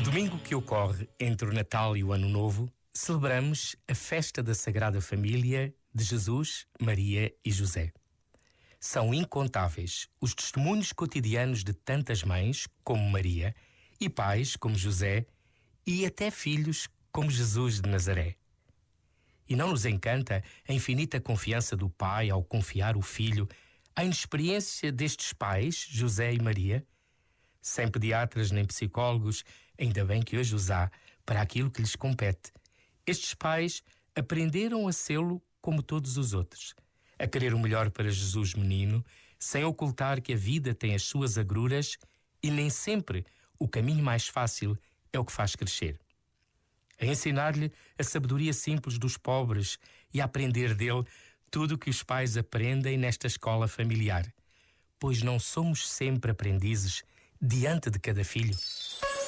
domingo que ocorre entre o Natal e o Ano Novo, celebramos a festa da Sagrada Família de Jesus, Maria e José. São incontáveis os testemunhos cotidianos de tantas mães, como Maria, e pais, como José, e até filhos, como Jesus de Nazaré. E não nos encanta a infinita confiança do pai ao confiar o filho, a inexperiência destes pais, José e Maria? Sem pediatras nem psicólogos, ainda bem que hoje os há, para aquilo que lhes compete. Estes pais aprenderam a sê-lo como todos os outros, a querer o melhor para Jesus menino, sem ocultar que a vida tem as suas agruras e nem sempre o caminho mais fácil é o que faz crescer. A ensinar-lhe a sabedoria simples dos pobres e a aprender dele tudo o que os pais aprendem nesta escola familiar, pois não somos sempre aprendizes diante de cada filho.